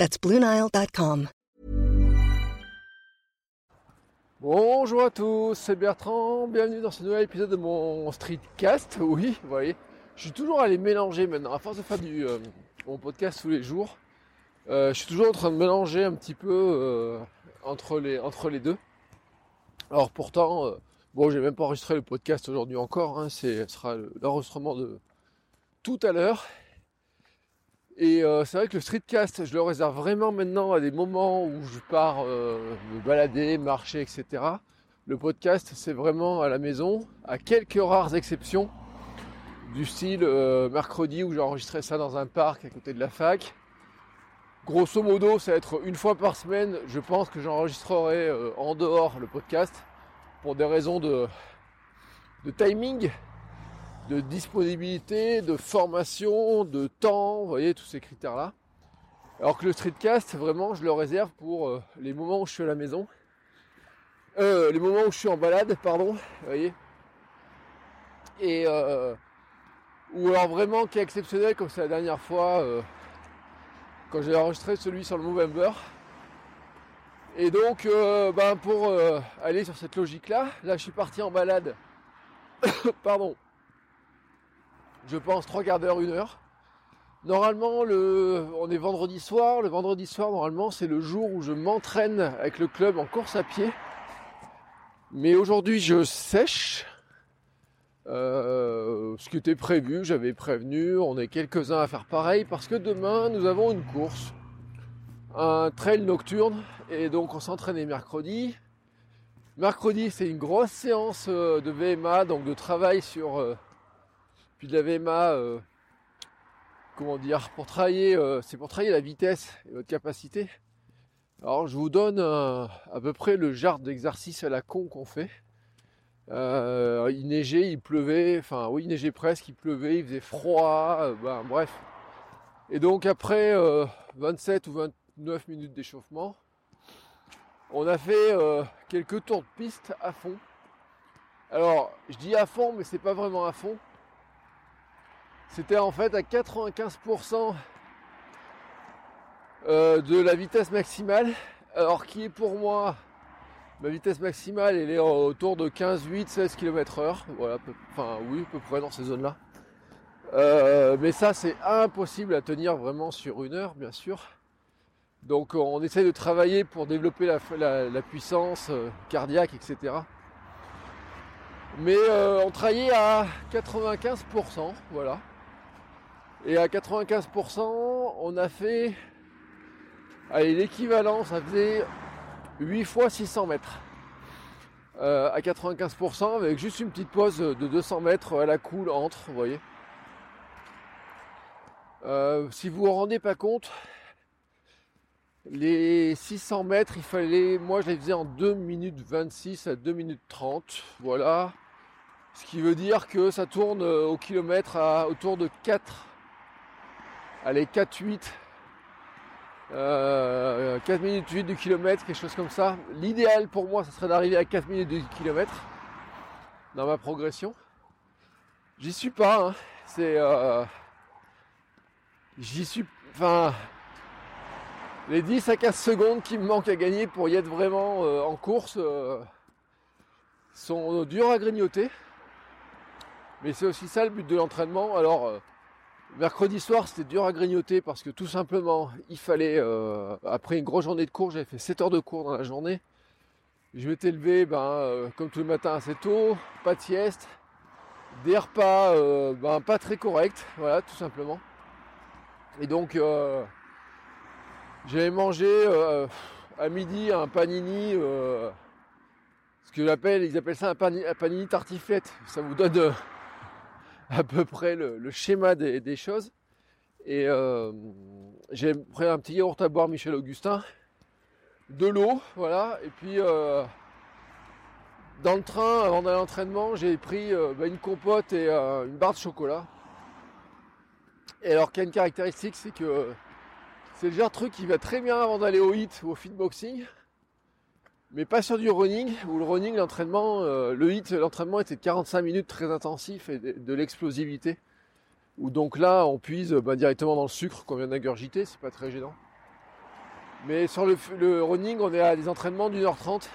That's BlueNile.com. Bonjour à tous, c'est Bertrand. Bienvenue dans ce nouvel épisode de mon streetcast. Oui, vous voyez, je suis toujours allé mélanger maintenant. À force de faire du, euh, mon podcast tous les jours, euh, je suis toujours en train de mélanger un petit peu euh, entre, les, entre les deux. Alors pourtant, bon, j'ai même pas enregistré le podcast aujourd'hui encore. Hein, c'est, ce sera l'enregistrement de tout à l'heure. Et euh, c'est vrai que le streetcast, je le réserve vraiment maintenant à des moments où je pars euh, me balader, marcher, etc. Le podcast, c'est vraiment à la maison, à quelques rares exceptions, du style euh, mercredi où j'ai enregistré ça dans un parc à côté de la fac. Grosso modo, ça va être une fois par semaine. Je pense que j'enregistrerai en dehors le podcast pour des raisons de timing de disponibilité, de formation, de temps, vous voyez, tous ces critères-là. Alors que le streetcast, vraiment, je le réserve pour euh, les moments où je suis à la maison. Euh, les moments où je suis en balade, pardon, vous voyez. Et euh, ou alors vraiment qui est exceptionnel, comme c'est la dernière fois, quand j'ai enregistré celui sur le Movember. Et donc, ben pour aller sur cette logique-là, là je suis parti en balade. pardon je pense trois quarts d'heure, une heure. Normalement, le, on est vendredi soir. Le vendredi soir, normalement, c'est le jour où je m'entraîne avec le club en course à pied. Mais aujourd'hui, je sèche. Euh, ce qui était prévu, j'avais prévenu. On est quelques-uns à faire pareil parce que demain, nous avons une course, un trail nocturne, et donc on s'entraînait mercredi. Mercredi, c'est une grosse séance euh, de VMA, donc de travail sur euh, puis de la VMA, comment dire, pour travailler, euh, c'est pour travailler la vitesse et votre capacité. Alors je vous donne à peu près le genre d'exercice à la con qu'on fait. Euh, il neigeait, il pleuvait, enfin oui il neigeait presque, il pleuvait, il faisait froid, euh, ben, bref. Et donc après 27 ou 29 minutes d'échauffement, on a fait quelques tours de piste à fond. Alors je dis à fond mais c'est pas vraiment à fond c'était en fait à 95% euh, de la vitesse maximale, alors qui est pour moi ma vitesse maximale, elle est autour de 15, 8, 16 km heure, voilà, enfin oui, à peu près dans ces zones-là. Euh, mais ça, c'est impossible à tenir vraiment sur une heure, bien sûr. Donc on essaie de travailler pour développer la, puissance euh, cardiaque, etc. Mais on travaillait à 95%, voilà. Et à 95%, on a fait allez, l'équivalent, ça faisait 8 fois 600 mètres. Euh, à 95% avec juste une petite pause de 200 mètres à la cool entre, vous voyez. Euh, si vous vous rendez pas compte, les 600 mètres, il fallait, moi je les faisais en 2 minutes 26 à 2 minutes 30, voilà. Ce qui veut dire que ça tourne au kilomètre à autour de 4 allez 4 8 euh, 4 minutes 8 du kilomètre, quelque chose comme ça. L'idéal pour moi, ce serait d'arriver à 4 minutes du kilomètre dans ma progression. J'y suis pas, hein. c'est euh, j'y suis enfin les 10 à 15 secondes qui me manquent à gagner pour y être vraiment euh, en course sont durs à grignoter. Mais c'est aussi ça le but de l'entraînement. Alors Mercredi soir, c'était dur à grignoter parce que tout simplement, il fallait, euh, après une grosse journée de cours, j'avais fait 7 heures de cours dans la journée. Je m'étais levé, ben, euh, comme tous les matins assez tôt, pas de sieste, des repas, euh, ben, pas très corrects, voilà, tout simplement. Et donc, j'avais mangé à midi un panini, ce que j'appelle, ils appellent ça un panini, un panini tartiflette. Ça vous donne à peu près le, schéma des, choses. Et euh, j'ai pris un petit yaourt à boire Michel Augustin. de l'eau, voilà. Et puis dans le train, avant d'aller à l'entraînement, j'ai pris bah, une compote et une barre de chocolat. Et alors qu'il y a une caractéristique, c'est que c'est le genre de truc qui va très bien avant d'aller au hit ou au fitboxing mais pas sur du running, où le running, l'entraînement, euh, le hit, l'entraînement était de 45 minutes très intensif et de, l'explosivité. Où donc là, on puise bah, directement dans le sucre qu'on vient d'ingurgiter, c'est pas très gênant. Mais sur le, running, on est à des entraînements d'une heure trente.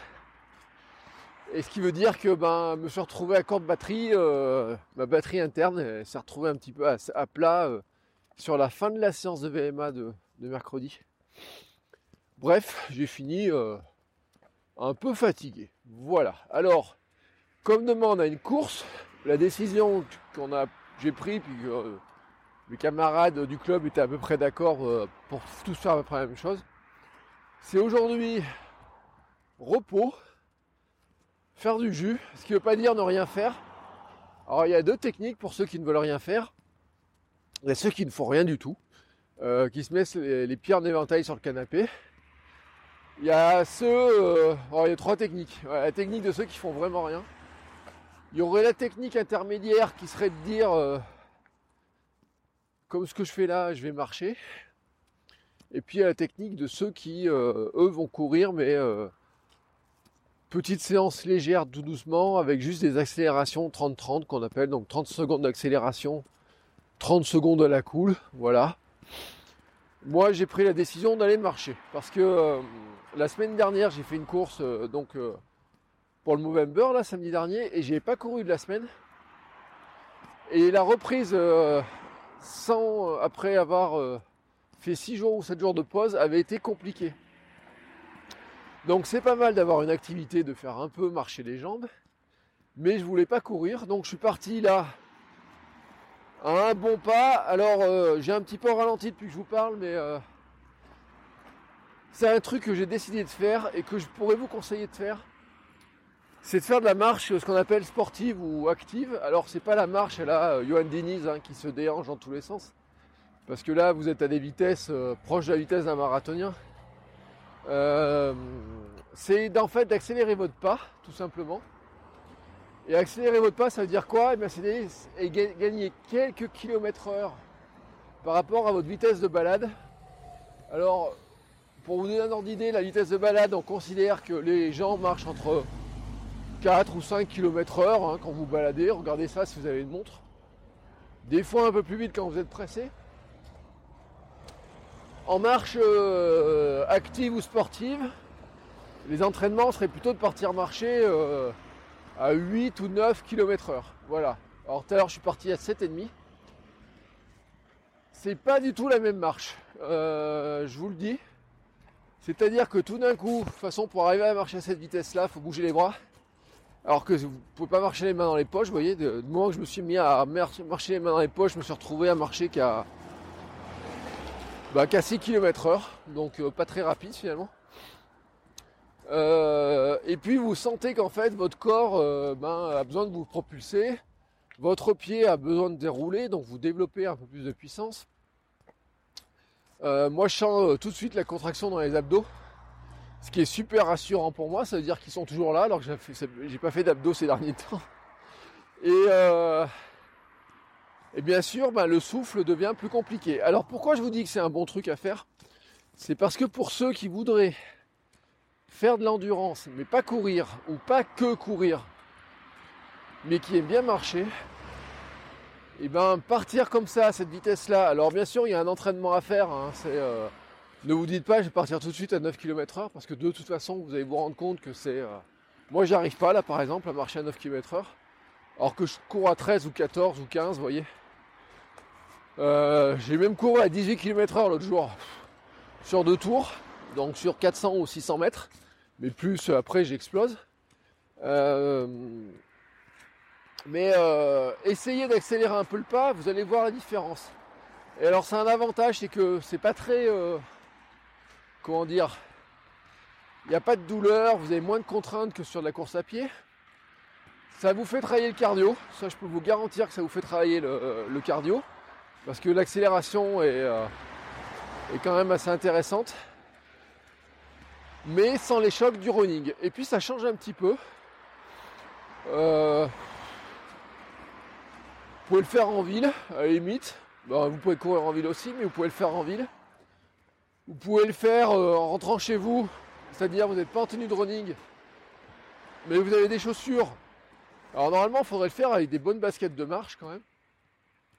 Et ce qui veut dire que ben, me suis retrouvé à court de batterie, euh, ma batterie interne s'est retrouvée un petit peu à, plat euh, sur la fin de la séance de VMA de mercredi. Bref, j'ai fini un peu fatigué. Voilà. Alors, comme demain on a une course, la décision qu'on a, j'ai pris, puis que euh, mes camarades du club étaient à peu près d'accord euh, pour tous faire à peu près la même chose, c'est aujourd'hui repos, faire du jus, ce qui ne veut pas dire ne rien faire. Alors il y a deux techniques pour ceux qui ne veulent rien faire. A ceux qui ne font rien du tout, euh, qui se mettent les, pieds en sur le canapé. Il y a ceux, euh, il y a trois techniques. la technique de ceux qui font vraiment rien. Il y aurait la technique intermédiaire qui serait de dire, euh, comme ce que je fais là, je vais marcher. Et puis il y a la technique de ceux qui, euh, eux, vont courir, mais petite séance légère, tout doucement, avec juste des accélérations 30-30 qu'on appelle, donc 30 secondes d'accélération, 30 secondes à la cool, voilà. Moi, j'ai pris la décision d'aller marcher parce que la semaine dernière, j'ai fait une course euh, donc euh, pour le Movember, là, samedi dernier, et j'ai pas couru de la semaine. Et la reprise euh, sans, après avoir fait 6 jours ou 7 jours de pause avait été compliquée. Donc c'est pas mal d'avoir une activité, de faire un peu marcher les jambes, mais je voulais pas courir, donc je suis parti là un bon pas. Alors j'ai un petit peu ralenti depuis que je vous parle, mais c'est un truc que j'ai décidé de faire et que je pourrais vous conseiller de faire. C'est de faire de la marche, ce qu'on appelle sportive ou active. Alors c'est pas la marche à la euh, Johan Diniz hein, qui se dérange dans tous les sens. Parce que là vous êtes à des vitesses euh, proches de la vitesse d'un marathonien. Euh, c'est en fait d'accélérer votre pas, tout simplement. Et accélérer votre pas, ça veut dire quoi? Eh C'est gagner quelques kilomètres heure par rapport à votre vitesse de balade. Alors, pour vous donner un ordre d'idée, la vitesse de balade, on considère que les gens marchent entre 4 ou 5 km heure hein, quand vous baladez. Regardez ça si vous avez une montre. Des fois un peu plus vite quand vous êtes pressé. En marche euh, active ou sportive, les entraînements seraient plutôt de partir marcher euh, à 8 ou 9 km heure. Voilà. Alors tout à l'heure je suis parti à 7,5. C'est pas du tout la même marche. Euh, je vous le dis. C'est-à-dire que tout d'un coup, de toute façon, pour arriver à marcher à cette vitesse-là, faut bouger les bras. Alors que vous ne pouvez pas marcher les mains dans les poches, vous voyez, du moment que je me suis mis à marcher les mains dans les poches, je me suis retrouvé à marcher qu'à bah, 6 km heure, donc euh, pas très rapide finalement. Euh, et puis vous sentez qu'en fait votre corps euh, ben, a besoin de vous propulser, votre pied a besoin de dérouler, donc vous développez un peu plus de puissance. Euh, moi, je sens tout de suite la contraction dans les abdos, ce qui est super rassurant pour moi. Ça veut dire qu'ils sont toujours là, alors que j'ai pas fait d'abdos ces derniers temps. Et, et bien sûr, ben, le souffle devient plus compliqué. Alors pourquoi je vous dis que c'est un bon truc à faire? C'est parce que pour ceux qui voudraient faire de l'endurance, mais pas courir, ou pas que courir, mais qui aiment bien marcher, et eh ben partir comme ça à cette vitesse-là. Alors bien sûr, il y a un entraînement à faire. Hein, euh, ne vous dites pas, je vais partir tout de suite à 9 km heure parce que de toute façon, vous allez vous rendre compte que c'est. Euh, moi, j'arrive pas là, par exemple, à marcher à 9 km heure, alors que je cours à 13 ou 14 ou 15, vous voyez. Euh, j'ai même couru à 18 km heure l'autre jour sur deux tours, donc sur 400 ou 600 mètres, mais plus après j'explose. Mais euh, essayez d'accélérer un peu le pas, vous allez voir la différence. Et alors c'est un avantage, c'est que c'est pas très... Euh, comment dire Il n'y a pas de douleur, vous avez moins de contraintes que sur de la course à pied. Ça vous fait travailler le cardio, ça je peux vous garantir que ça vous fait travailler le, cardio. Parce que l'accélération est, euh, est quand même assez intéressante. Mais sans les chocs du running. Et puis ça change un petit peu. Euh, vous pouvez le faire en ville, à la limite. vous pouvez courir en ville aussi, mais vous pouvez le faire en ville. Vous pouvez le faire euh, en rentrant chez vous, c'est-à-dire vous n'êtes pas en tenue de running, mais vous avez des chaussures. Alors normalement, il faudrait le faire avec des bonnes baskets de marche quand même,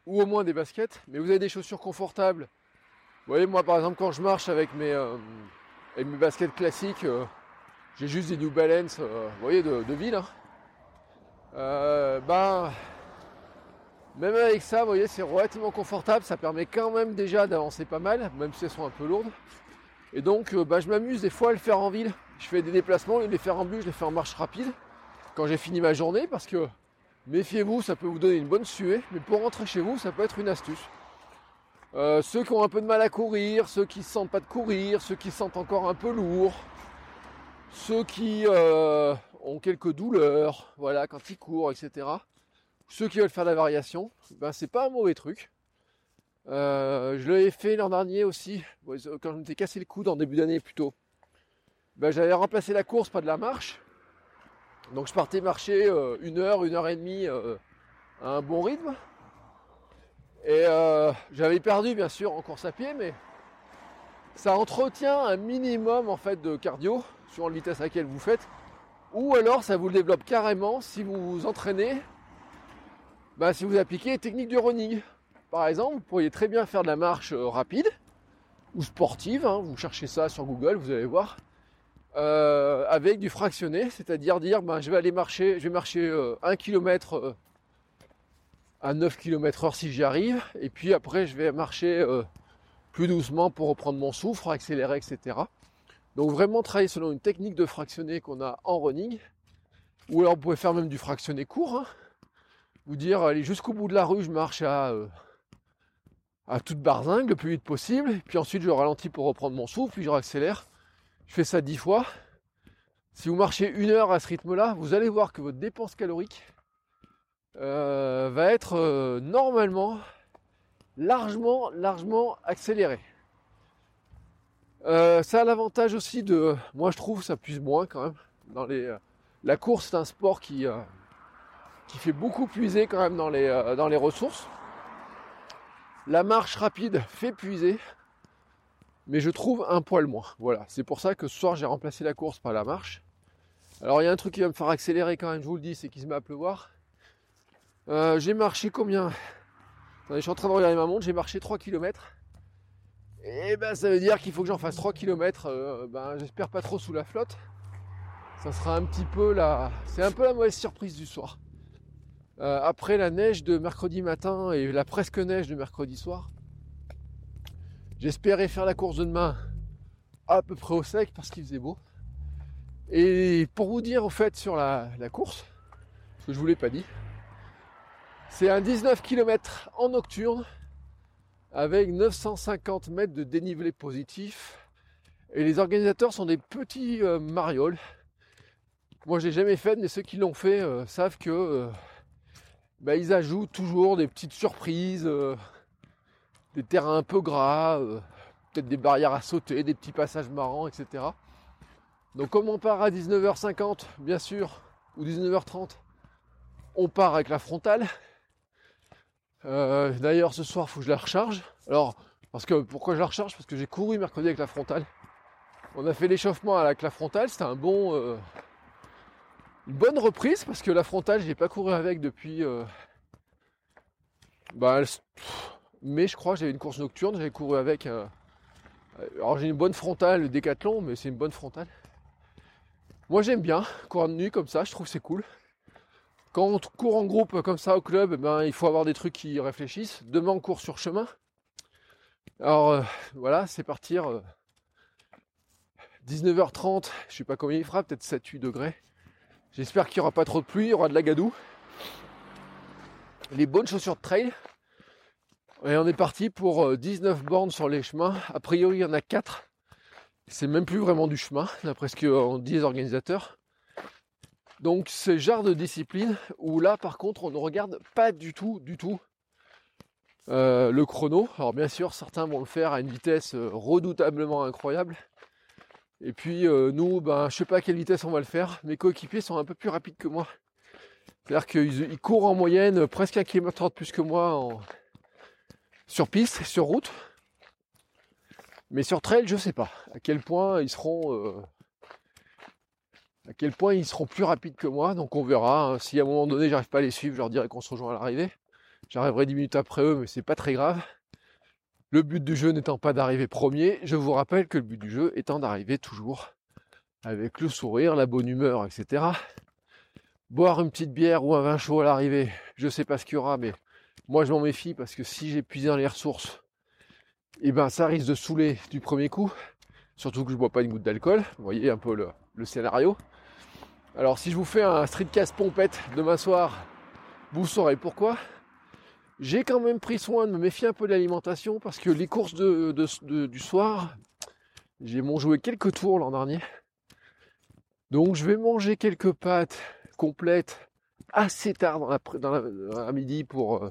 ou au moins des baskets, mais vous avez des chaussures confortables. Vous voyez, moi par exemple, quand je marche avec mes, euh, mes baskets classiques, euh, j'ai juste des New Balance, vous voyez, de, ville. Hein. ben, même avec ça, vous voyez, c'est relativement confortable. Ça permet quand même déjà d'avancer pas mal, même si elles sont un peu lourdes. Et donc, euh, bah, je m'amuse des fois à le faire en ville. Je fais des déplacements, et les faire en bus, je les fais en marche rapide quand j'ai fini ma journée, parce que méfiez-vous, ça peut vous donner une bonne suée, mais pour rentrer chez vous, ça peut être une astuce. Euh, ceux qui ont un peu de mal à courir, ceux qui ne sentent pas de courir, ceux qui sentent encore un peu lourd, ceux qui euh, ont quelques douleurs, voilà, quand ils courent, etc ceux qui veulent faire de la variation, ben c'est pas un mauvais truc. Euh, je l'avais fait l'an dernier aussi, quand je m'étais cassé le coude en début d'année plutôt. Ben, j'avais remplacé la course par de la marche. Donc je partais marcher une heure, une heure et demie à un bon rythme. Et j'avais perdu bien sûr en course à pied, mais ça entretient un minimum en fait de cardio sur la vitesse à laquelle vous faites. Ou alors ça vous le développe carrément si vous vous entraînez bah, si vous appliquez les techniques du running. Par exemple, vous pourriez très bien faire de la marche euh, rapide ou sportive, hein. vous cherchez ça sur Google, vous allez voir, euh, avec du fractionné, c'est-à-dire dire ben, je vais aller marcher, je vais marcher 1 euh, km à 9 km heure si j'y arrive, et puis après je vais marcher plus doucement pour reprendre mon souffle, accélérer, etc. Donc vraiment travailler selon une technique de fractionné qu'on a en running, ou alors vous pouvez faire même du fractionné court, hein vous dire allez jusqu'au bout de la rue, je marche à, euh, à toute barzingue le plus vite possible, puis ensuite je ralentis pour reprendre mon souffle, puis je réaccélère. Je fais ça dix fois. Si vous marchez une heure à ce rythme-là, vous allez voir que votre dépense calorique euh, va être euh, normalement largement, largement accélérée. ça a l'avantage aussi de, moi je trouve, ça puise moins quand même. Dans les, la course, c'est un sport qui, qui fait beaucoup puiser quand même dans les, euh, dans les ressources. La marche rapide fait puiser, mais je trouve un poil moins. Voilà, c'est pour ça que ce soir j'ai remplacé la course par la marche. Alors il y a un truc qui va me faire accélérer quand même, je vous le dis, c'est qu'il se met à pleuvoir. Euh, j'ai marché combien? Je suis en train de regarder ma montre, j'ai marché 3 km. Et ben ça veut dire qu'il faut que j'en fasse 3 km, euh, ben, j'espère pas trop sous la flotte. Ça sera un petit peu la. C'est un peu la mauvaise surprise du soir. Euh, après la neige de mercredi matin et la presque neige de mercredi soir, j'espérais faire la course de demain à peu près au sec parce qu'il faisait beau. Et pour vous dire au fait sur la, course, ce que je vous l'ai pas dit, c'est un 19 km en nocturne avec 950 mètres de dénivelé positif. Et les organisateurs sont des petits euh, marioles. Moi, je l'ai jamais fait, mais ceux qui l'ont fait euh, savent que bah, ils ajoutent toujours des petites surprises, euh, des terrains un peu gras, euh, peut-être des barrières à sauter, des petits passages marrants, etc. Donc comme on part à 19h50, bien sûr, ou 19h30, on part avec la frontale. Euh, d'ailleurs ce soir, il faut que je la recharge. Alors, parce que pourquoi je la recharge? Parce que j'ai couru mercredi avec la frontale. On a fait l'échauffement avec la frontale, c'était bon, une bonne reprise parce que la frontale, je n'ai pas couru avec depuis. Euh, bah, mais je crois que j'avais une course nocturne, j'avais couru avec. Euh, alors j'ai une bonne frontale, le décathlon, mais c'est une bonne frontale. Moi j'aime bien courir de nuit comme ça, je trouve c'est cool. Quand on court en groupe comme ça au club, eh ben, il faut avoir des trucs qui réfléchissent. Demain on court sur chemin. Alors euh, voilà, c'est partir 19h30, je sais pas combien il fera, peut-être 7-8 degrés. J'espère qu'il n'y aura pas trop de pluie, il y aura de la gadoue. Les bonnes chaussures de trail. Et on est parti pour 19 euh, bornes sur les chemins. A priori, il y en a 4. C'est même plus vraiment du chemin, d'après ce qu'on dit les organisateurs. Donc c'est genre de discipline où là par contre on ne regarde pas du tout, du tout euh, le chrono. Alors bien sûr certains vont le faire à une vitesse euh, redoutablement incroyable. Et puis euh, nous, ben, je sais pas à quelle vitesse on va le faire. Mes coéquipiers sont un peu plus rapides que moi. C'est-à-dire qu'ils courent en moyenne presque un kilomètre de plus que moi sur piste, sur route. Mais sur trail, je sais pas à quel point ils seront à quel point ils seront plus rapides que moi. Donc on verra. Hein. Si à un moment donné j'arrive pas à les suivre, je leur dirai qu'on se rejoint à l'arrivée. J'arriverai 10 minutes après eux, mais c'est pas très grave. Le but du jeu n'étant pas d'arriver premier, je vous rappelle que le but du jeu étant d'arriver toujours avec le sourire, la bonne humeur, etc. Boire une petite bière ou un vin chaud à l'arrivée, je sais pas ce qu'il y aura, mais moi je m'en méfie parce que si dans les ressources, eh ben ça risque de saouler du premier coup. Surtout que je bois pas une goutte d'alcool. Vous voyez un peu le scénario. Alors si je vous fais un streetcast pompette demain soir, vous saurez pourquoi. J'ai quand même pris soin de me méfier un peu de l'alimentation parce que les courses du soir, j'ai mon joué quelques tours l'an dernier. Donc je vais manger quelques pâtes complètes assez tard dans midi pour euh,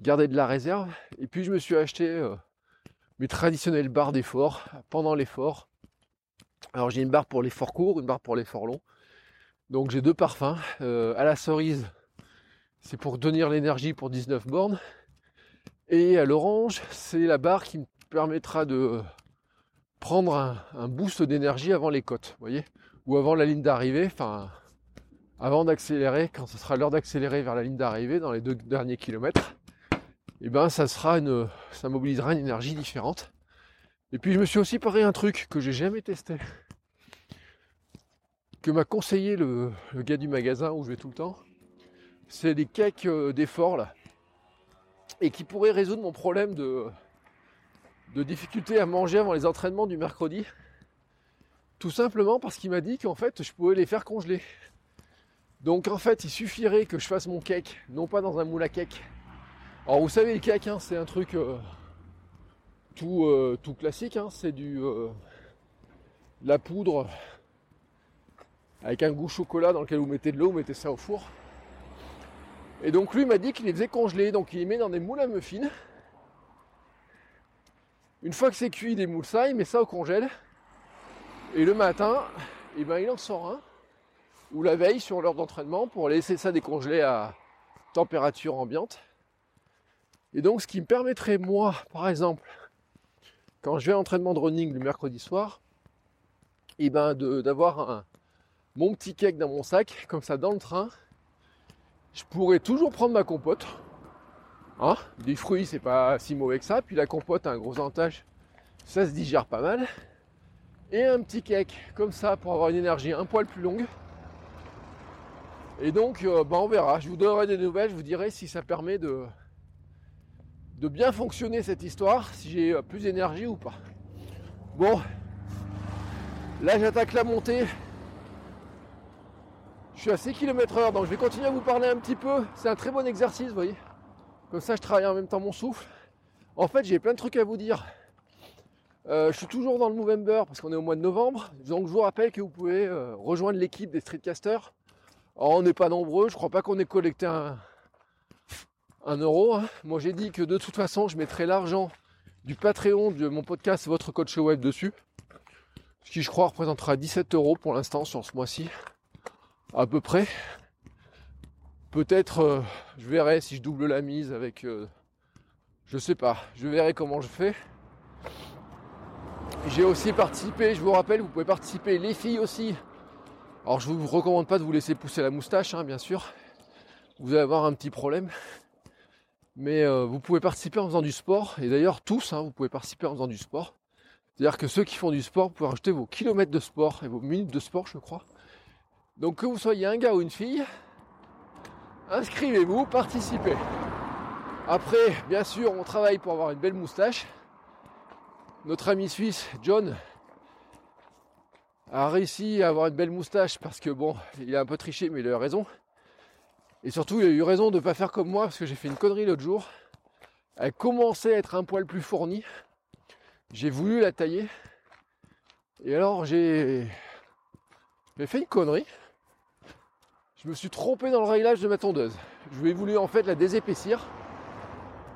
garder de la réserve. Et puis je me suis acheté euh, mes traditionnelles barres d'effort pendant l'effort. Alors j'ai une barre pour l'effort court, une barre pour l'effort long. Donc j'ai deux parfums. Euh, à la cerise, c'est pour donner l'énergie pour 19 bornes. Et à l'orange, c'est la barre qui me permettra de prendre un, boost d'énergie avant les côtes, voyez, ou avant la ligne d'arrivée, enfin avant d'accélérer, quand ce sera l'heure d'accélérer vers la ligne d'arrivée dans les deux derniers kilomètres, et eh ben ça sera une, ça mobilisera une énergie différente. Et puis je me suis aussi paré un truc que j'ai jamais testé, que m'a conseillé le, gars du magasin où je vais tout le temps c'est des cakes euh, d'effort là. Et qui pourraient résoudre mon problème de, difficulté à manger avant les entraînements du mercredi. Tout simplement parce qu'il m'a dit qu'en fait je pouvais les faire congeler. Donc en fait il suffirait que je fasse mon cake, non pas dans un moule à cake. Alors vous savez le cake hein, c'est un truc euh, tout, euh, tout classique, hein. c'est du la poudre avec un goût chocolat dans lequel vous mettez de l'eau, vous mettez ça au four. Et donc lui m'a dit qu'il les faisait congeler, donc il les met dans des moules à muffins. Une fois que c'est cuit, des moules ça, il met ça au congèle. Et le matin, eh ben, il en sort un. Ou la veille sur l'heure d'entraînement pour laisser ça décongeler à température ambiante. Et donc ce qui me permettrait moi, par exemple, quand je vais à l'entraînement de running le mercredi soir, eh ben d'avoir mon petit cake dans mon sac, comme ça dans le train, je pourrais toujours prendre ma compote. Hein Des fruits, c'est pas si mauvais que ça. Puis la compote a un gros avantage. Ça se digère pas mal. Et un petit cake, comme ça, pour avoir une énergie un poil plus longue. Et donc, euh, bah, on verra. Je vous donnerai des nouvelles. Je vous dirai si ça permet de, de bien fonctionner cette histoire, si j'ai euh, plus d'énergie ou pas. Bon, là j'attaque la montée. Je suis à 6 km heure, donc je vais continuer à vous parler un petit peu. C'est un très bon exercice, vous voyez. Comme ça, je travaille en même temps mon souffle. En fait, j'ai plein de trucs à vous dire. Euh, je suis toujours dans le Movember parce qu'on est au mois de novembre. Donc, je vous rappelle que vous pouvez euh, rejoindre l'équipe des streetcasters. Alors, on n'est pas nombreux. Je crois pas qu'on ait collecté un, euro. Hein. Moi, j'ai dit que de toute façon, je mettrai l'argent du Patreon de mon podcast Votre Coach Web dessus. Ce qui, je crois, représentera 17 euros pour l'instant sur ce mois-ci à peu près. Peut-être euh, je verrai si je double la mise avec euh, je sais pas, je verrai comment je fais. J'ai aussi participé, je vous rappelle, vous pouvez participer, les filles aussi. Alors je vous recommande pas de vous laisser pousser la moustache, hein, bien sûr. Vous allez avoir un petit problème. Mais euh, vous pouvez participer en faisant du sport. Et d'ailleurs tous, hein, vous pouvez participer en faisant du sport. C'est-à-dire que ceux qui font du sport, vous pouvez rajouter vos kilomètres de sport et vos minutes de sport, je crois. Donc que vous soyez un gars ou une fille, inscrivez-vous, participez. Après, bien sûr, on travaille pour avoir une belle moustache. Notre ami suisse, John, a réussi à avoir une belle moustache parce que bon, il a un peu triché, mais il a eu raison. Et surtout, il a eu raison de ne pas faire comme moi parce que j'ai fait une connerie l'autre jour. Elle commençait à être un poil plus fournie. J'ai voulu la tailler. Et alors, j'ai fait une connerie je me suis trompé dans le réglage de ma tondeuse. Je vais voulu en fait la désépaissir.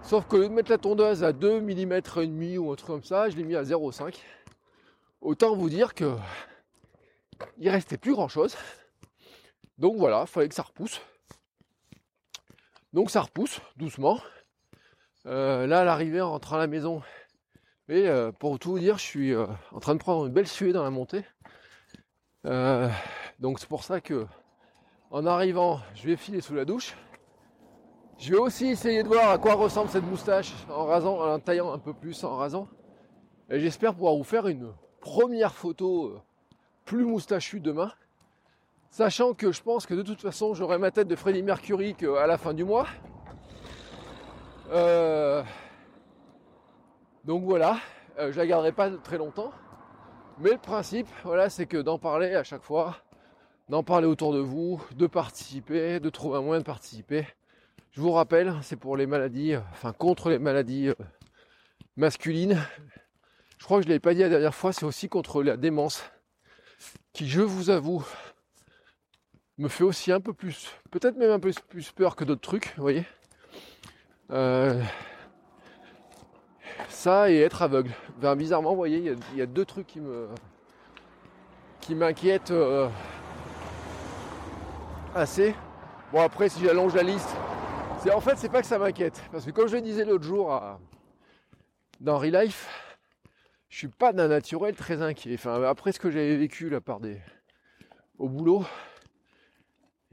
Sauf que de mettre la tondeuse à 2 mm et demi ou un truc comme ça, je l'ai mis à 0,5. autant vous dire que il restait plus grand chose. Donc voilà, il fallait que ça repousse. Donc ça repousse doucement. Euh, là, l'arrivée, en rentrant à la maison, et euh, pour tout vous dire, je suis euh, en train de prendre une belle suée dans la montée. donc c'est pour ça que en arrivant, je vais filer sous la douche. Je vais aussi essayer de voir à quoi ressemble cette moustache en rasant, en taillant un peu plus, en rasant. Et j'espère pouvoir vous faire une première photo plus moustachue demain. Sachant que je pense que de toute façon j'aurai ma tête de Freddie Mercury à la fin du mois. Euh, donc voilà, euh, je la garderai pas très longtemps. Mais le principe, voilà, c'est que d'en parler à chaque fois, d'en parler autour de vous, de participer, de trouver un moyen de participer. Je vous rappelle, c'est pour les maladies, enfin contre les maladies euh, masculines. Je crois que je ne l'avais pas dit la dernière fois, c'est aussi contre la démence, qui, je vous avoue, me fait aussi un peu plus, peut-être même un peu plus peur que d'autres trucs, vous voyez. Euh, ça et être aveugle. bizarrement, vous voyez, il y, a deux trucs qui me qui m'inquiètent euh, assez. Bon après, si j'allonge la liste, c'est en fait c'est pas que ça m'inquiète, parce que comme je le disais l'autre jour à, dans Relife, je suis pas d'un naturel très inquiet. Enfin, après ce que j'avais vécu la part des au boulot,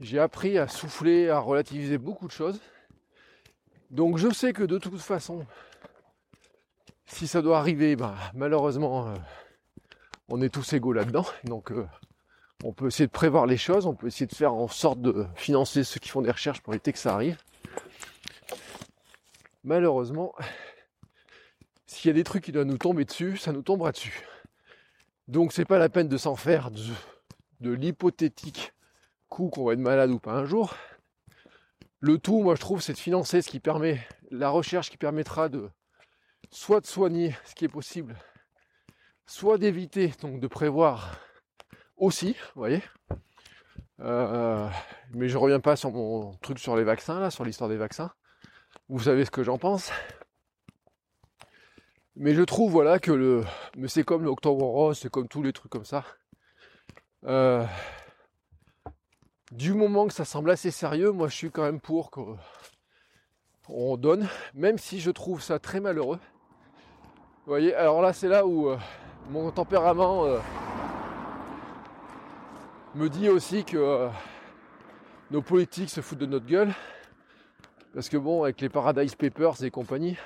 j'ai appris à souffler, à relativiser beaucoup de choses. Donc je sais que de toute façon, si ça doit arriver, bah, malheureusement, euh, on est tous égaux là-dedans. Donc euh, on peut essayer de prévoir les choses, on peut essayer de faire en sorte de financer ceux qui font des recherches pour éviter que ça arrive. Malheureusement, s'il y a des trucs qui doivent nous tomber dessus, ça nous tombera dessus. Donc c'est pas la peine de s'en faire de, de l'hypothétique coup qu'on va être malade ou pas un jour. Le tout, moi je trouve, c'est de financer ce qui permet la recherche qui permettra de soit de soigner ce qui est possible, soit d'éviter, donc de prévoir aussi, vous voyez. Euh, mais je reviens pas sur mon truc sur les vaccins, là, sur l'histoire des vaccins. Vous savez ce que j'en pense. Mais je trouve voilà que le. Mais c'est comme l'Octobre Rose, c'est comme tous les trucs comme ça. Euh, du moment que ça semble assez sérieux, moi je suis quand même pour qu'on donne, même si je trouve ça très malheureux. Vous voyez, alors là c'est là où euh, mon tempérament me dit aussi que euh, nos politiques se foutent de notre gueule. Parce que bon, avec les Paradise Papers et compagnie,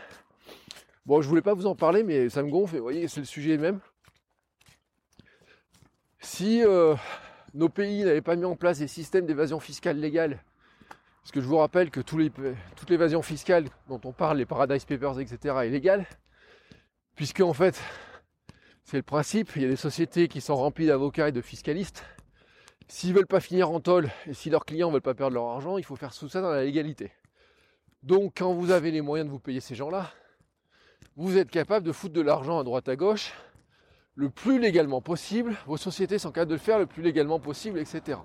bon je voulais pas vous en parler, mais ça me gonfle, et vous voyez, c'est le sujet même. Si nos pays n'avaient pas mis en place des systèmes d'évasion fiscale légale, parce que je vous rappelle que toute l'évasion fiscale dont on parle, les Paradise Papers, etc., est légale, puisque en fait, c'est le principe, il y a des sociétés qui sont remplies d'avocats et de fiscalistes. S'ils veulent pas finir en tôle et si leurs clients veulent pas perdre leur argent, il faut faire tout ça dans la légalité. Donc quand vous avez les moyens de vous payer ces gens-là, vous êtes capable de foutre de l'argent à droite à gauche le plus légalement possible. Vos sociétés sont capables de le faire le plus légalement possible, etc.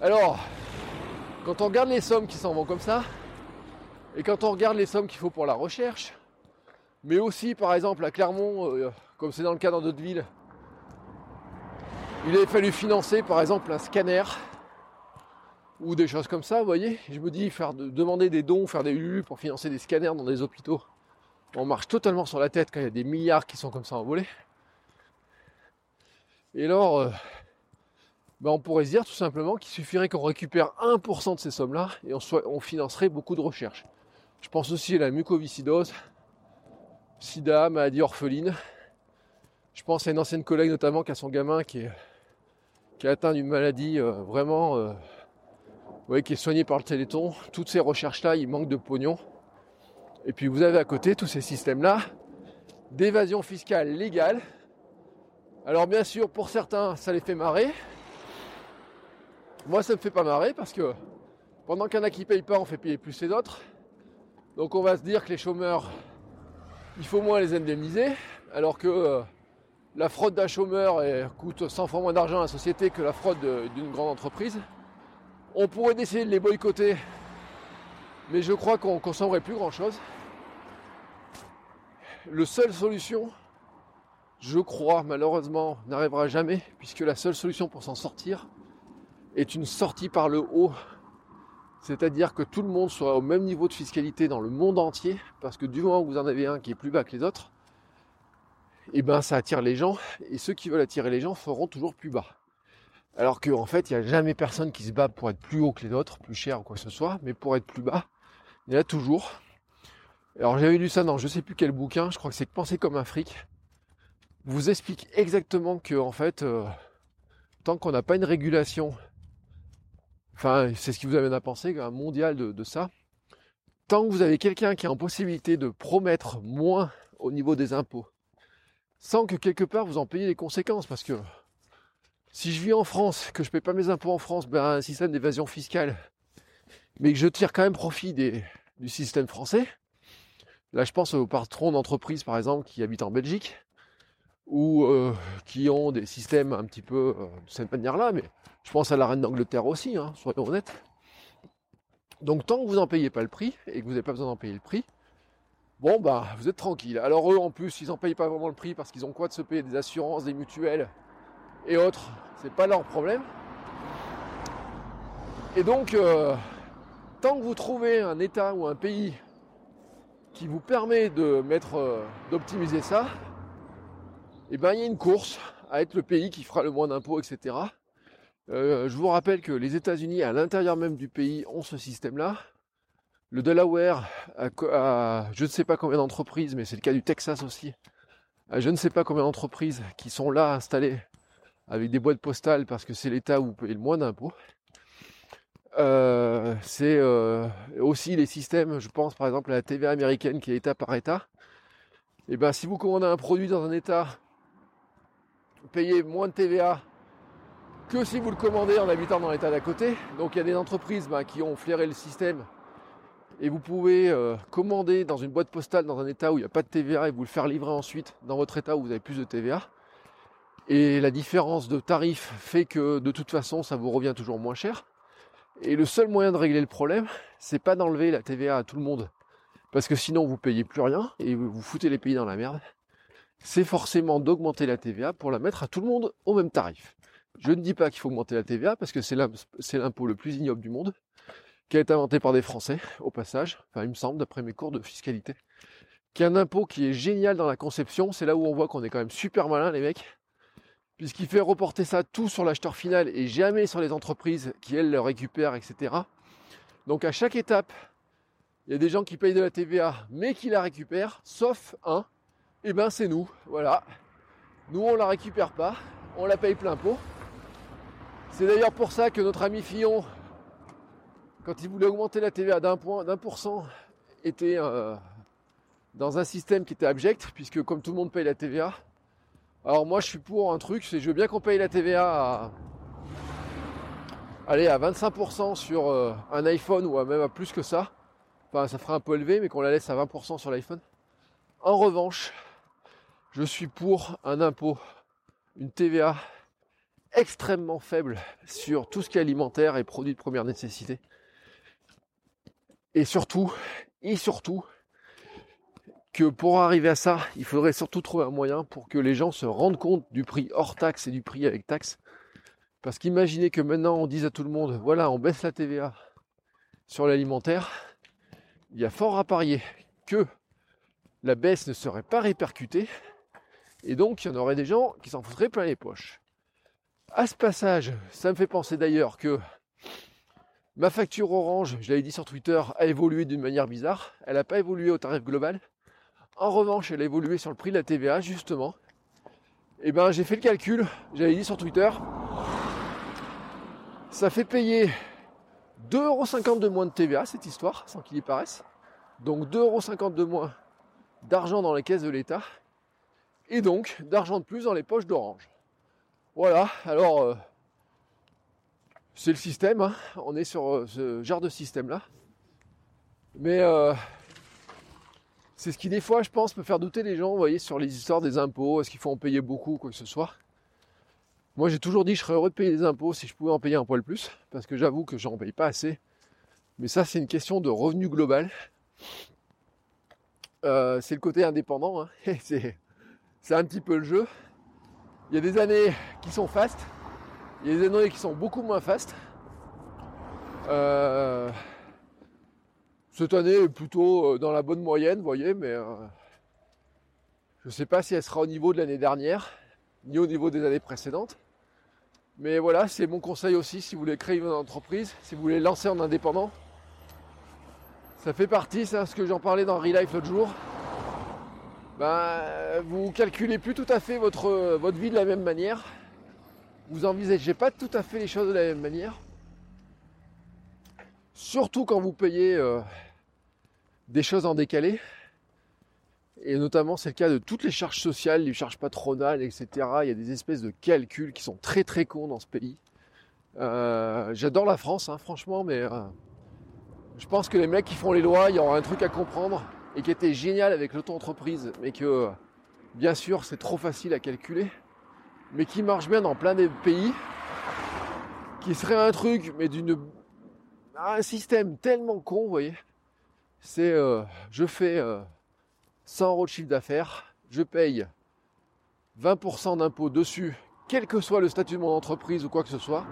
Alors, quand on regarde les sommes qui s'en vont comme ça, et quand on regarde les sommes qu'il faut pour la recherche, mais aussi par exemple à Clermont, euh, comme c'est dans le cas dans d'autres villes, il avait fallu financer par exemple un scanner ou des choses comme ça, vous voyez. Je me dis faire demander des dons, faire des UU pour financer des scanners dans des hôpitaux. On marche totalement sur la tête quand il y a des milliards qui sont comme ça envolés. Et alors, euh, ben, on pourrait se dire tout simplement qu'il suffirait qu'on récupère 1% de ces sommes-là et on, on, financerait beaucoup de recherches. Je pense aussi à la mucoviscidose, sida, maladie orpheline. Je pense à une ancienne collègue notamment qui a son gamin qui est, qui atteint d'une maladie euh, vraiment euh, qui est soignée par le téléthon. Toutes ces recherches-là, il manque de pognon. Et puis vous avez à côté tous ces systèmes-là d'évasion fiscale légale alors bien sûr, pour certains, ça les fait marrer. Moi, ça me fait pas marrer parce que pendant qu'il y en a qui payent pas, on fait payer plus les autres. Donc on va se dire que les chômeurs, il faut moins les indemniser, alors que euh, la fraude d'un chômeur coûte 100 fois moins d'argent à la société que la fraude d'une grande entreprise. On pourrait essayer de les boycotter, mais je crois qu'on consommerait plus grand chose. Le seule solution, je crois malheureusement, n'arrivera jamais, puisque la seule solution pour s'en sortir est une sortie par le haut. C'est-à-dire que tout le monde soit au même niveau de fiscalité dans le monde entier, parce que du moment où vous en avez un qui est plus bas que les autres, et eh ben ça attire les gens, et ceux qui veulent attirer les gens feront toujours plus bas. Alors qu'en fait, il n'y a jamais personne qui se bat pour être plus haut que les autres, plus cher ou quoi que ce soit, mais pour être plus bas, il y en a toujours. Alors j'avais lu ça dans je sais plus quel bouquin, je crois que c'est Penser comme un fric, vous explique exactement que en fait, euh, tant qu'on n'a pas une régulation, enfin c'est ce qui vous amène à penser, un mondial de, de ça, tant que vous avez quelqu'un qui a en possibilité de promettre moins au niveau des impôts, sans que quelque part vous en payiez les conséquences, parce que si je vis en France, que je ne paye pas mes impôts en France, ben un système d'évasion fiscale, mais que je tire quand même profit du système français, là je pense aux patrons d'entreprise par exemple qui habitent en Belgique, ou euh, qui ont des systèmes un petit peu euh, de cette manière-là, mais je pense à la reine d'Angleterre aussi, hein, soyons honnêtes. Donc tant que vous n'en payez pas le prix, et que vous n'avez pas besoin d'en payer le prix, bon bah vous êtes tranquille. Alors eux en plus, ils n'en payent pas vraiment le prix parce qu'ils ont quoi de se payer? Des assurances, des mutuelles et autres, c'est pas leur problème. Et donc euh, tant que vous trouvez un État ou un pays qui vous permet de mettre d'optimiser ça, et eh ben il y a une course à être le pays qui fera le moins d'impôts, etc. Euh, je vous rappelle que les États-Unis, à l'intérieur même du pays, ont ce système-là. Le Delaware a, je ne sais pas combien d'entreprises, mais c'est le cas du Texas aussi, je ne sais pas combien d'entreprises qui sont là installées avec des boîtes postales parce que c'est l'État où vous payez le moins d'impôts. Euh, c'est euh, aussi les systèmes, je pense par exemple à la TVA américaine qui est État par État. Et eh ben si vous commandez un produit dans un État payez moins de TVA que si vous le commandez en habitant dans l'état d'à côté. Donc il y a des entreprises bah, qui ont flairé le système et vous pouvez euh, commander dans une boîte postale dans un état où il n'y a pas de TVA et vous le faire livrer ensuite dans votre état où vous avez plus de TVA. Et la différence de tarif fait que de toute façon ça vous revient toujours moins cher. Et le seul moyen de régler le problème, c'est pas d'enlever la TVA à tout le monde. Parce que sinon vous payez plus rien et vous foutez les pays dans la merde c'est forcément d'augmenter la TVA pour la mettre à tout le monde au même tarif. Je ne dis pas qu'il faut augmenter la TVA parce que c'est l'impôt le plus ignoble du monde, qui a été inventé par des Français, au passage, enfin il me semble, d'après mes cours de fiscalité, qui est un impôt qui est génial dans la conception, c'est là où on voit qu'on est quand même super malin les mecs, puisqu'il fait reporter ça tout sur l'acheteur final et jamais sur les entreprises qui elles le récupèrent, etc. Donc à chaque étape, il y a des gens qui payent de la TVA mais qui la récupèrent, sauf un eh ben c'est nous, voilà. Nous on la récupère pas, on la paye plein pot. C'est d'ailleurs pour ça que notre ami Fillon, quand il voulait augmenter la TVA d'un point, d'un pour cent, était euh, dans un système qui était abject, puisque comme tout le monde paye la TVA, alors moi je suis pour un truc, c'est je veux bien qu'on paye la TVA à, allez, à 25% sur euh, un iPhone ou même à plus que ça. Enfin ça ferait un peu élevé, mais qu'on la laisse à 20% sur l'iPhone. En revanche, je suis pour un impôt, une TVA extrêmement faible sur tout ce qui est alimentaire et produits de première nécessité. Et surtout, et surtout, que pour arriver à ça, il faudrait surtout trouver un moyen pour que les gens se rendent compte du prix hors taxe et du prix avec taxe. Parce qu'imaginez que maintenant on dise à tout le monde, voilà, on baisse la TVA sur l'alimentaire, il y a fort à parier que la baisse ne serait pas répercutée et donc, il y en aurait des gens qui s'en foutraient plein les poches. À ce passage, ça me fait penser d'ailleurs que ma facture Orange, je l'avais dit sur Twitter, a évolué d'une manière bizarre. Elle n'a pas évolué au tarif global. En revanche, elle a évolué sur le prix de la TVA, justement. Et eh ben, j'ai fait le calcul, j'avais dit sur Twitter, ça fait payer 2,50€ de moins de TVA, cette histoire, sans qu'il y paraisse. Donc 2,50€ de moins d'argent dans les caisses de l'État et donc d'argent de plus dans les poches d'Orange. Voilà, alors euh, c'est le système, hein. on est sur euh, ce genre de système-là. Mais euh, c'est ce qui des fois, je pense, peut faire douter les gens, vous voyez, sur les histoires des impôts, est-ce qu'il faut en payer beaucoup, quoi que ce soit. Moi j'ai toujours dit je serais heureux de payer des impôts si je pouvais en payer un poil plus, parce que j'avoue que j'en paye pas assez. Mais ça c'est une question de revenu global. c'est le côté indépendant, hein. c'est un petit peu le jeu. Il y a des années qui sont fast, il y a des années qui sont beaucoup moins fast. Euh, cette année est plutôt euh, dans la bonne moyenne, vous voyez, mais euh, je ne sais pas si elle sera au niveau de l'année dernière, ni au niveau des années précédentes. Mais voilà, c'est mon conseil aussi si vous voulez créer une entreprise, si vous voulez lancer en indépendant. Ça fait partie, c'est ce que j'en parlais dans Relife l'autre jour. Ben, vous calculez plus tout à fait votre, votre vie de la même manière. Vous envisagez pas tout à fait les choses de la même manière? Surtout quand vous payez euh, des choses en décalé. Et notamment, c'est le cas de toutes les charges sociales, les charges patronales, etc. Il y a des espèces de calculs qui sont très très cons dans ce pays. Euh, j'adore la France, hein, franchement, mais euh, je pense que les mecs qui font les lois, il y aura un truc à comprendre et qui était génial avec l'auto-entreprise, mais que bien sûr c'est trop facile à calculer, mais qui marche bien dans plein de pays, qui serait un truc, mais d'une un système tellement con, vous voyez. C'est euh, je fais 100 euros de chiffre d'affaires, je paye 20% d'impôt dessus, quel que soit le statut de mon entreprise ou quoi que ce soit.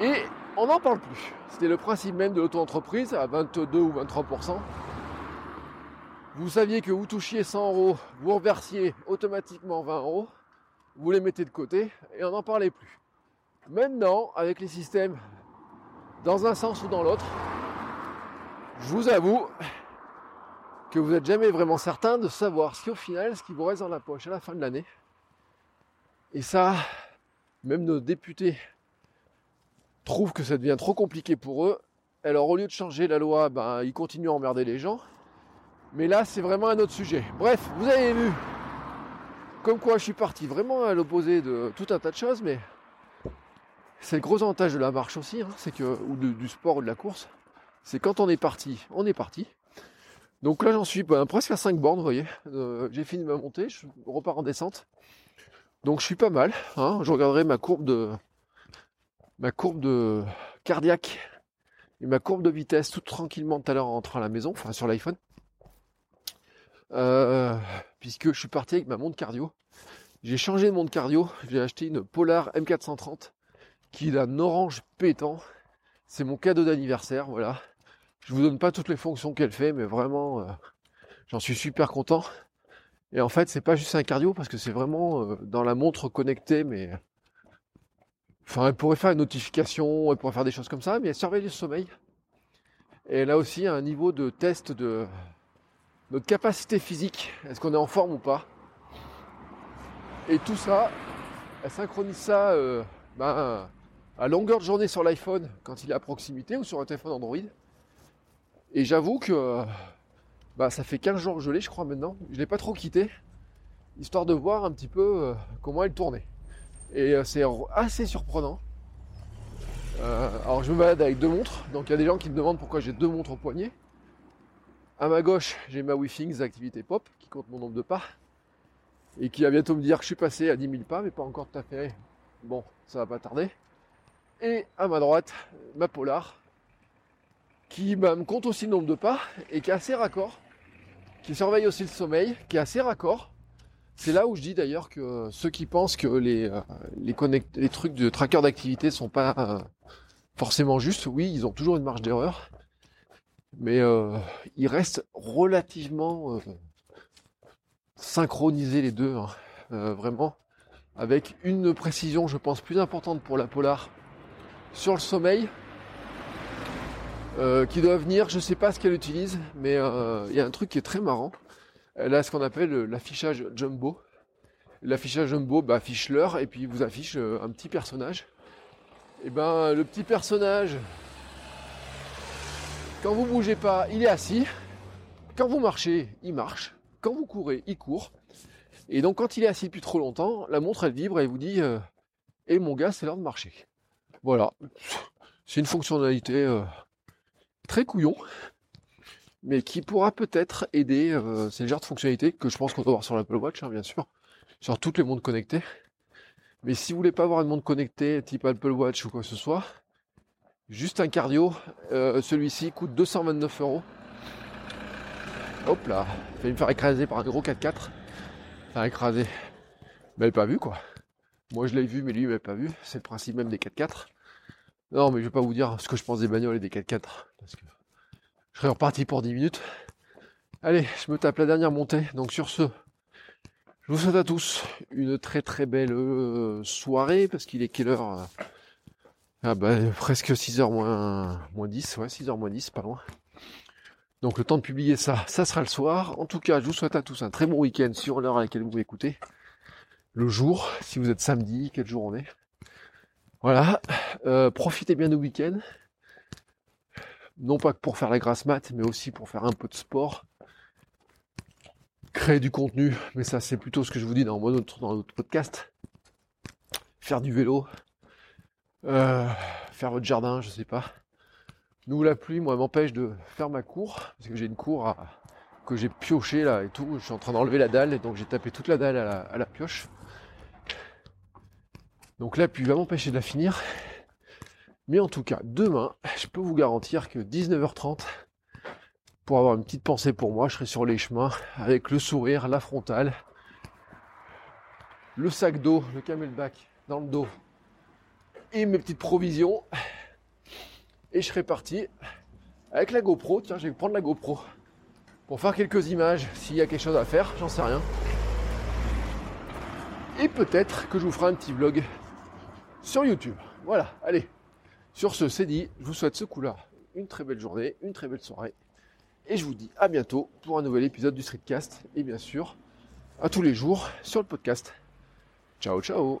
Et on n'en parle plus. C'était le principe même de l'auto-entreprise à 22 ou 23%. Vous saviez que vous touchiez 100 euros, vous reversiez automatiquement 20 euros, vous les mettez de côté et on n'en parlait plus. Maintenant, avec les systèmes dans un sens ou dans l'autre, je vous avoue que vous n'êtes jamais vraiment certain de savoir ce au final, ce qui vous reste dans la poche à la fin de l'année. Et ça, même nos députés trouvent que ça devient trop compliqué pour eux. Alors au lieu de changer la loi, ben, ils continuent à emmerder les gens. Mais là, c'est vraiment un autre sujet. Bref, vous avez vu comme quoi je suis parti vraiment à l'opposé de tout un tas de choses, mais c'est le gros avantage de la marche aussi, hein, c'est que, ou du sport ou de la course, c'est quand on est parti, on est parti. Donc là j'en suis ben, presque à 5 bornes, vous voyez. Euh, j'ai fini ma montée, je repars en descente. Donc je suis pas mal. Hein. je regarderai ma courbe de ma courbe de cardiaque et ma courbe de vitesse tout tranquillement tout à l'heure en rentrant à la maison, enfin sur l'iPhone. Euh, puisque je suis parti avec ma montre cardio. J'ai changé de montre cardio, j'ai acheté une Polar M430 qui est un orange pétant. C'est mon cadeau d'anniversaire, voilà. Je vous donne pas toutes les fonctions qu'elle fait, mais vraiment, euh, j'en suis super content. Et en fait, c'est pas juste un cardio parce que c'est vraiment euh, dans la montre connectée, mais enfin, elle pourrait faire une notification, elle pourrait faire des choses comme ça, mais elle surveille le sommeil. Et elle a aussi un niveau de test de notre capacité physique, est-ce qu'on est en forme ou pas? Et tout ça, elle synchronise ça euh, ben, à longueur de journée sur l'iPhone quand il est à proximité ou sur un téléphone Android. Et j'avoue que bah, ça fait 15 jours que je l'ai, je crois maintenant. Je ne l'ai pas trop quitté, histoire de voir un petit peu euh, comment elle tournait. Et euh, c'est assez surprenant. alors je me balade avec deux montres, donc il y a des gens qui me demandent pourquoi j'ai deux montres au poignet. À ma gauche, j'ai ma WeThings activité pop qui compte mon nombre de pas et qui va bientôt me dire que je suis passé à 10 000 pas, mais pas encore tout à. Bon, ça va pas tarder. Et à ma droite, ma Polar qui bah, me compte aussi le nombre de pas et qui est assez raccord, qui surveille aussi le sommeil, qui est assez raccord. C'est là où je dis d'ailleurs que ceux qui pensent que les, euh, trucs de tracker d'activité sont pas euh, forcément justes, oui, ils ont toujours une marge d'erreur mais euh, il reste relativement euh, synchronisé les deux, hein. euh, vraiment, avec une précision, je pense, plus importante pour la Polar sur le sommeil, qui doit venir, je ne sais pas ce qu'elle utilise, mais il y a un truc qui est très marrant. Elle a ce qu'on appelle l'affichage jumbo. L'affichage jumbo bah, affiche l'heure et puis vous affiche un petit personnage. Et ben le petit personnage quand vous bougez pas, il est assis. Quand vous marchez, il marche. Quand vous courez, il court. Et donc quand il est assis depuis trop longtemps, la montre elle vibre et vous dit euh, "Eh mon gars, c'est l'heure de marcher." Voilà. C'est une fonctionnalité euh, très couillon, mais qui pourra peut-être aider. Euh, c'est le genre de fonctionnalité que je pense qu'on doit avoir sur l'Apple Watch, hein, bien sûr, sur toutes les montres connectées. Mais si vous voulez pas avoir une montre connectée type Apple Watch ou quoi que ce soit, Juste un cardio, euh, celui-ci coûte 229 euros. Hop là, il fallait me faire écraser par un gros 4x4. Enfin, écrasé. Mais pas vu, quoi. Moi, je l'ai vu, mais lui, il m'avait pas vu. C'est le principe même des 4x4. Non, mais je vais pas vous dire ce que je pense des bagnoles et des 4x4. Parce que je serais reparti pour 10 minutes. Allez, je me tape la dernière montée. Donc, sur ce, je vous souhaite à tous une très très belle euh, soirée. Parce qu'il est quelle heure euh Ah, bah, presque 6h moins, moins 10. Ouais, 6h moins 10, pas loin. Donc le temps de publier ça, ça sera le soir. En tout cas, je vous souhaite à tous un très bon week-end sur l'heure à laquelle vous écoutez. Le jour, si vous êtes samedi, quel jour on est. Voilà, euh, profitez bien du week-end. Non pas que pour faire la grasse mat, mais aussi pour faire un peu de sport. Créer du contenu, mais ça c'est plutôt ce que je vous dis dans mon autre, dans l'autre podcast. Faire du vélo. Euh, faire votre jardin, je sais pas. Nous, la pluie, moi, m'empêche de faire ma cour, parce que j'ai une cour que j'ai pioché là et tout. Je suis en train d'enlever la dalle, et donc j'ai tapé toute la dalle à la, à la pioche. Donc la pluie va m'empêcher de la finir. Mais en tout cas, demain, je peux vous garantir que 19h30, pour avoir une petite pensée pour moi, je serai sur les chemins avec le sourire, la frontale, le sac d'eau, le camelback dans le dos et mes petites provisions. Et je serai parti avec la GoPro. Tiens, je vais prendre la GoPro pour faire quelques images s'il y a quelque chose à faire, j'en sais rien. Et peut-être que je vous ferai un petit vlog sur YouTube. Voilà, allez. Sur ce, c'est dit. Je vous souhaite ce coup-là une très belle journée, une très belle soirée. Et je vous dis à bientôt pour un nouvel épisode du Streetcast. Et bien sûr, à tous les jours sur le podcast. Ciao, ciao